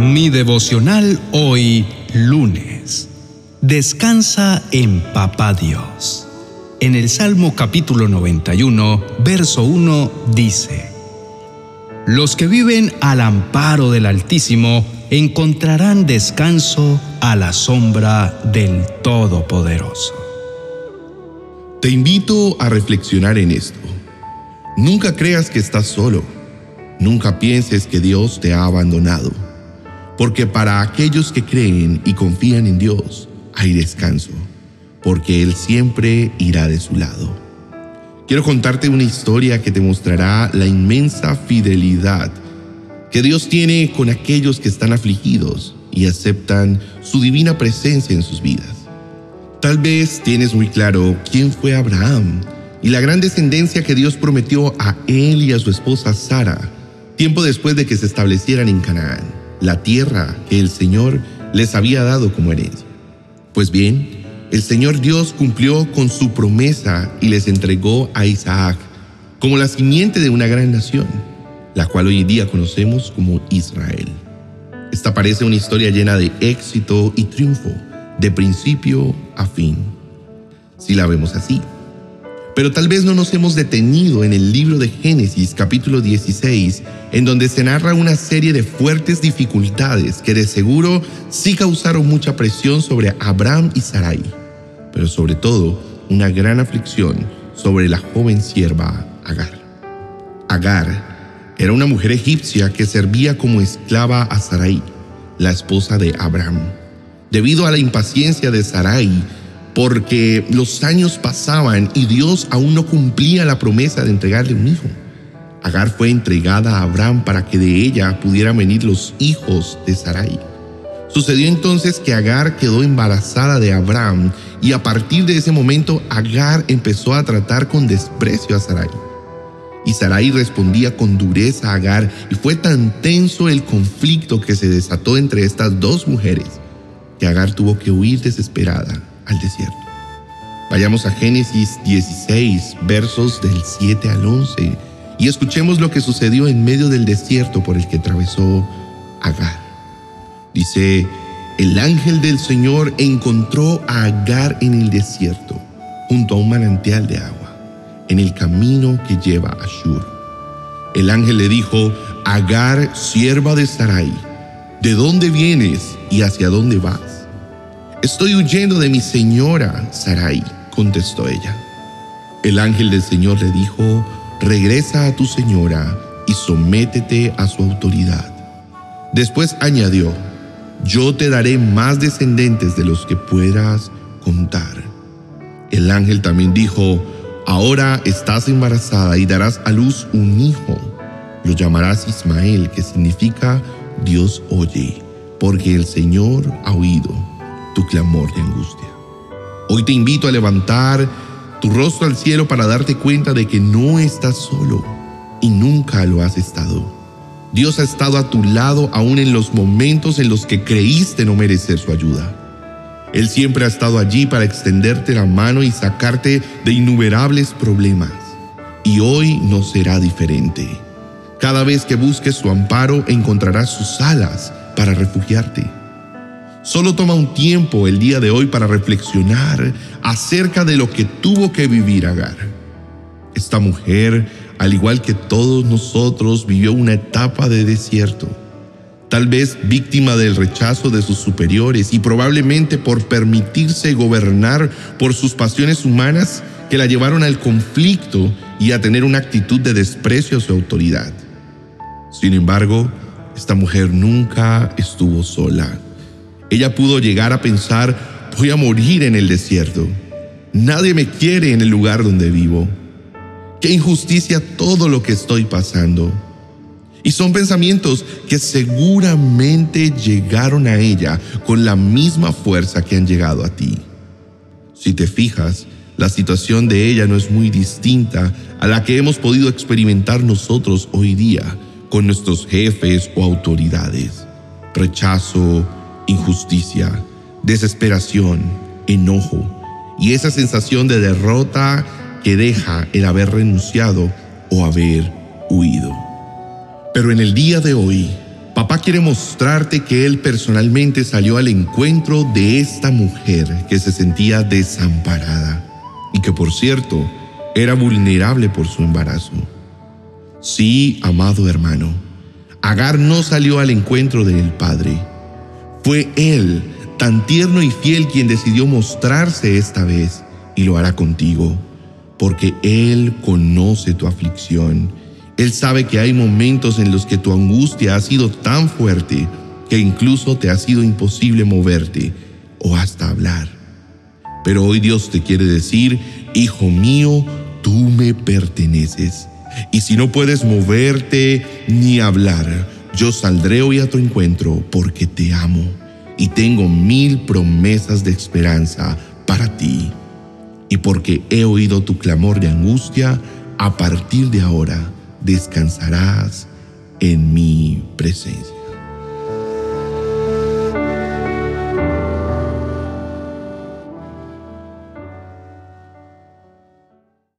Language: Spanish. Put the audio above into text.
Mi devocional hoy lunes. Descansa en Papá Dios. En el Salmo capítulo 91, verso 1 dice, Los que viven al amparo del Altísimo encontrarán descanso a la sombra del Todopoderoso. Te invito a reflexionar en esto. Nunca creas que estás solo. Nunca pienses que Dios te ha abandonado. Porque para aquellos que creen y confían en Dios hay descanso, porque Él siempre irá de su lado. Quiero contarte una historia que te mostrará la inmensa fidelidad que Dios tiene con aquellos que están afligidos y aceptan su divina presencia en sus vidas. Tal vez tienes muy claro quién fue Abraham y la gran descendencia que Dios prometió a él y a su esposa Sara, tiempo después de que se establecieran en Canaán, la tierra que el Señor les había dado como herencia. Pues bien, el Señor Dios cumplió con su promesa y les entregó a Isaac como la simiente de una gran nación, la cual hoy en día conocemos como Israel. Esta parece una historia llena de éxito y triunfo, de principio a fin, si la vemos así. Pero tal vez no nos hemos detenido en el libro de Génesis capítulo 16, en donde se narra una serie de fuertes dificultades que de seguro sí causaron mucha presión sobre Abraham y Sarai, pero sobre todo una gran aflicción sobre la joven sierva Agar. Agar era una mujer egipcia que servía como esclava a Sarai, la esposa de Abraham. Debido a la impaciencia de Sarai, porque los años pasaban y Dios aún no cumplía la promesa de entregarle un hijo. Agar fue entregada a Abraham para que de ella pudieran venir los hijos de Sarai. Sucedió entonces que Agar quedó embarazada de Abraham y a partir de ese momento Agar empezó a tratar con desprecio a Sarai. Y Sarai respondía con dureza a Agar y fue tan tenso el conflicto que se desató entre estas dos mujeres que Agar tuvo que huir desesperada al desierto. Vayamos a Génesis 16, versos del 7 al 11, y escuchemos lo que sucedió en medio del desierto por el que atravesó Agar. Dice, el ángel del Señor encontró a Agar en el desierto, junto a un manantial de agua, en el camino que lleva a Shur. El ángel le dijo, Agar, sierva de Sarai, ¿de dónde vienes y hacia dónde vas? Estoy huyendo de mi señora, Sarai, contestó ella. El ángel del Señor le dijo, regresa a tu señora y sométete a su autoridad. Después añadió, yo te daré más descendientes de los que puedas contar. El ángel también dijo, ahora estás embarazada y darás a luz un hijo. Lo llamarás Ismael, que significa Dios oye, porque el Señor ha oído tu clamor de angustia. Hoy te invito a levantar tu rostro al cielo para darte cuenta de que no estás solo y nunca lo has estado. Dios ha estado a tu lado aún en los momentos en los que creíste no merecer su ayuda. Él siempre ha estado allí para extenderte la mano y sacarte de innumerables problemas. Y hoy no será diferente. Cada vez que busques su amparo encontrarás sus alas para refugiarte. Solo toma un tiempo el día de hoy para reflexionar acerca de lo que tuvo que vivir Agar. Esta mujer, al igual que todos nosotros, vivió una etapa de desierto, tal vez víctima del rechazo de sus superiores y probablemente por permitirse gobernar por sus pasiones humanas que la llevaron al conflicto y a tener una actitud de desprecio a su autoridad. Sin embargo, esta mujer nunca estuvo sola ella pudo llegar a pensar, voy a morir en el desierto. Nadie me quiere en el lugar donde vivo. Qué injusticia todo lo que estoy pasando. Y son pensamientos que seguramente llegaron a ella con la misma fuerza que han llegado a ti. Si te fijas, la situación de ella no es muy distinta a la que hemos podido experimentar nosotros hoy día con nuestros jefes o autoridades. Rechazo, injusticia, desesperación, enojo y esa sensación de derrota que deja el haber renunciado o haber huido. Pero en el día de hoy, Papá quiere mostrarte que Él personalmente salió al encuentro de esta mujer que se sentía desamparada y que por cierto era vulnerable por su embarazo. Sí, amado hermano, Agar no salió al encuentro del Padre. Fue Él, tan tierno y fiel, quien decidió mostrarse esta vez y lo hará contigo, porque Él conoce tu aflicción. Él sabe que hay momentos en los que tu angustia ha sido tan fuerte que incluso te ha sido imposible moverte o hasta hablar. Pero hoy Dios te quiere decir, Hijo mío, tú me perteneces. Y si no puedes moverte ni hablar, yo saldré hoy a tu encuentro porque te amo y tengo mil promesas de esperanza para ti. Y porque he oído tu clamor de angustia, a partir de ahora descansarás en mi presencia.